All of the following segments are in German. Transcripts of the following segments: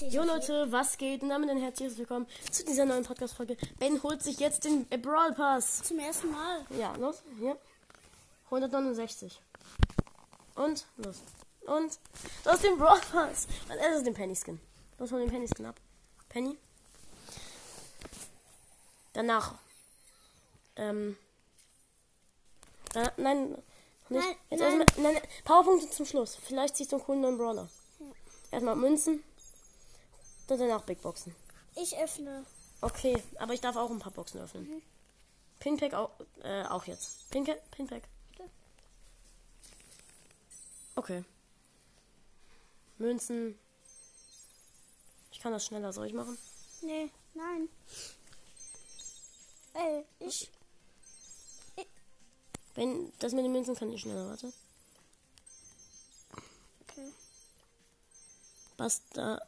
Jo Leute, was geht? Und damit ein herzliches Willkommen zu dieser neuen Podcast-Folge. Ben holt sich jetzt den Brawl Pass. Zum ersten Mal. Ja, los, hier. 169. Und, los. Und, hast den Brawl Pass. Und er ist den Penny Skin. Los, hol den Penny Skin ab. Penny. Danach. Ähm. Da, nein, nicht. Nein, Jetzt nein. erstmal- nein, nein, Powerpunkte zum Schluss. Vielleicht ziehst du einen coolen neuen Brawler. Erstmal Münzen. Dann danach Big Boxen. Ich öffne. Okay, aber ich darf auch ein paar Boxen öffnen. Pinpack auch, äh, auch jetzt. Pinpack? Pinpack. Okay. Münzen. Ich kann das schneller, soll ich machen? Nee, nein. Ey, ich. Wenn das mit den Münzen kann ich schneller, warte. Okay. Basta.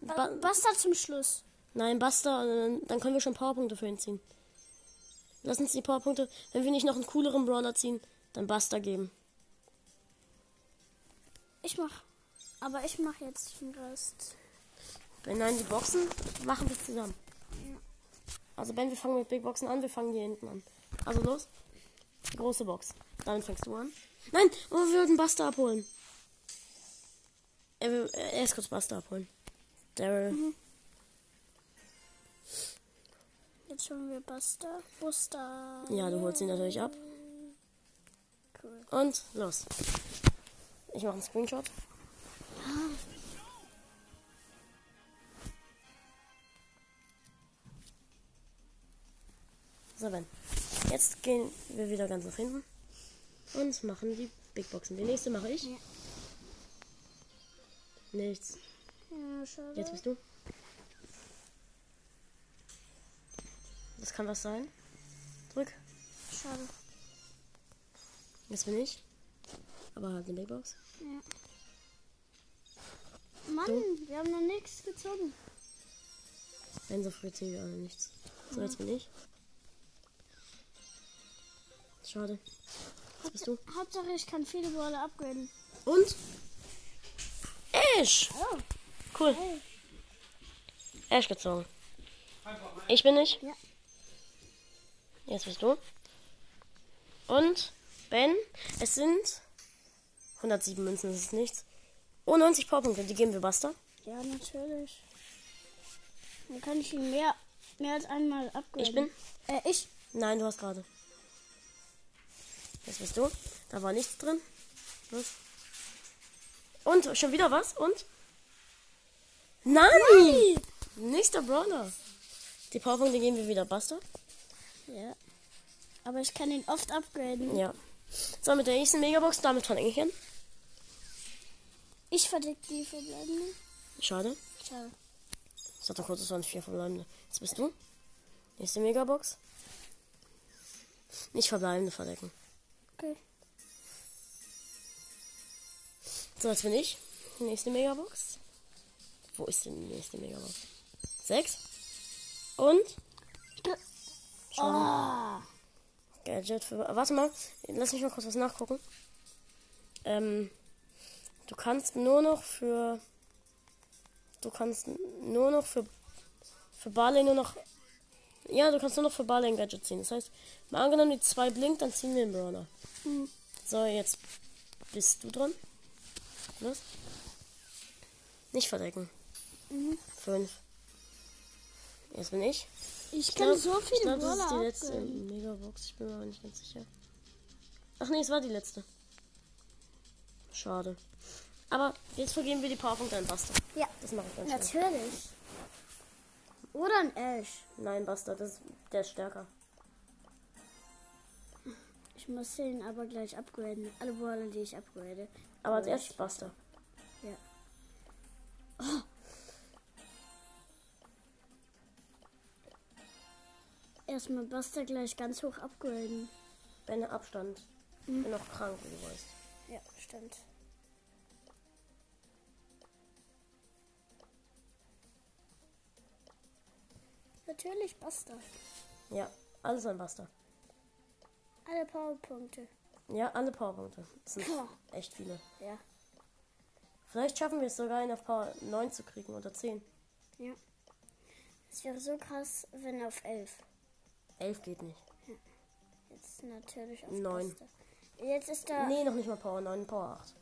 Ba Ba Basta zum Schluss. Nein, basta, äh, dann können wir schon Powerpunkte für ihn ziehen. Lass uns die Powerpunkte, wenn wir nicht noch einen cooleren Brawler ziehen, dann basta geben. Ich mach. Aber ich mach jetzt den Rest. Wenn nein, die Boxen machen wir zusammen. Also Ben, wir fangen mit Big Boxen an, wir fangen hier hinten an. Also los. Die große Box. Damit fängst du an. Nein, oh, wir wollten Buster abholen. Er, will, er ist kurz Buster abholen. Daryl. Jetzt holen wir Basta. Buster. Ja, du holst ihn natürlich ab. Cool. Und los. Ich mache einen Screenshot. So, Ben. Jetzt gehen wir wieder ganz nach hinten und machen die Big Boxen. Die nächste mache ich. Ja. Nichts. Ja, schade. Jetzt bist du. Das kann was sein. Drück. Schade. Jetzt bin ich. Aber halt eine Big Box. Ja. Mann, wir haben noch nichts gezogen. Wenn so früh ziehen wir alle nichts. So, jetzt bin ich. Schade. Jetzt bist du. Hauptsache, ich kann viele Brawler upgraden. Und? Ash! Oh, Cool. hey. Ash gezogen. Ich bin ich. Ja. Jetzt bist du. Und Ben, es sind 107 Münzen, das ist nichts. Oh, 90 Powerpunkte, die geben wir Buster. Ja, natürlich. Dann kann ich ihn mehr, mehr als einmal upgraden. Ich bin? Äh, ich. Nein, du hast gerade. Jetzt bist du. Da war nichts drin. Was? Und schon wieder was? Und? Nein! Nächster Brawler. Die Powerpunkte geben wir wieder Buster. Ja. Aber ich kann ihn oft upgraden. Ja. So, mit der nächsten Megabox, damit fange ich an. Ich verdeck die verbleibende. Schade. Schade. Ich hatte kurz, es waren vier verbleibende. Jetzt bist du. Nächste Megabox. Nicht verbleibende verdecken. Okay. So, jetzt bin ich. Nächste Megabox. Wo ist denn die nächste Megabox? Sechs. Und Oh. Gadget für. Warte mal, lass mich mal kurz was nachgucken. Ähm, du kannst nur noch für. Du kannst nur noch für. Für Barley nur noch. Ja, du kannst nur noch für Barley ein Gadget ziehen. Das heißt, mal angenommen, die zwei blinkt, dann ziehen wir den Brawler. Hm. So, jetzt bist du dran. Los. Nicht verdecken. Mhm. Fünf. Jetzt bin ich. Ich Ich kann glaub- so ich viele glaub, das ist die letzte. Megabox. Ich bin mir aber nicht ganz sicher. Ach nee, es war die letzte. Schade. Aber jetzt vergeben wir die Powerpunkte an Buster. Ja, Das mache ich ganz schnell. natürlich. Oder ein Ash. Nein, Buster, das ist, der ist stärker. Ich muss den aber gleich upgraden. Alle Brawler, die ich upgrade. Aber als erstes Buster. Ja. Erstmal Buster gleich ganz hoch upgraden. Wenn Abstand. Mhm. Bin noch krank, wie du weißt. Ja, stimmt. Natürlich Buster. Ja, alles an Buster. Alle Powerpunkte. Ja, alle Powerpunkte. Das sind Puh. echt viele. Ja. Vielleicht schaffen wir es sogar, ihn auf Power 9 zu kriegen oder 10. Ja. Es wäre so krass, wenn auf 11. 11 geht nicht. Jetzt natürlich auf Neun. Beste. Jetzt ist da. Nee, noch nicht mal Power 9, Power 8.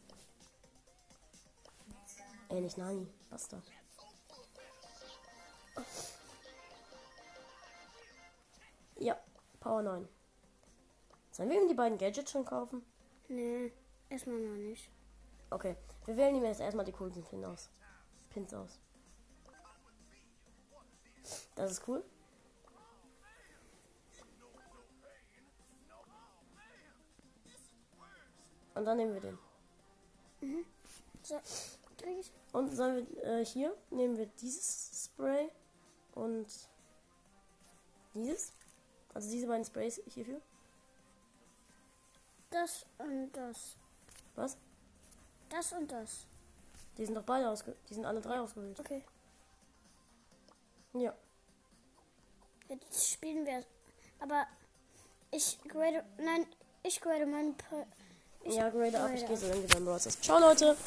Ey, nicht Nani. Bastard. Ja, Power 9. Sollen wir ihm die beiden Gadgets schon kaufen? Nee, erstmal noch nicht. Okay, wir wählen ihm jetzt erstmal die coolsten Pins aus. Pins aus. Das ist cool. Und dann nehmen wir den. So, krieg ich. Und sollen wir äh, hier nehmen wir dieses Spray und dieses. Also diese beiden Sprays hierfür. Das und das. Was? Das und das. Die sind doch beide ausge die sind alle drei ausgewählt. Okay. Ja. Jetzt spielen wir. Aber ich grade. Nein, ich grade meinen. Ja, grade ab. Ich gehe so irgendwie beim Browser. Ciao Leute.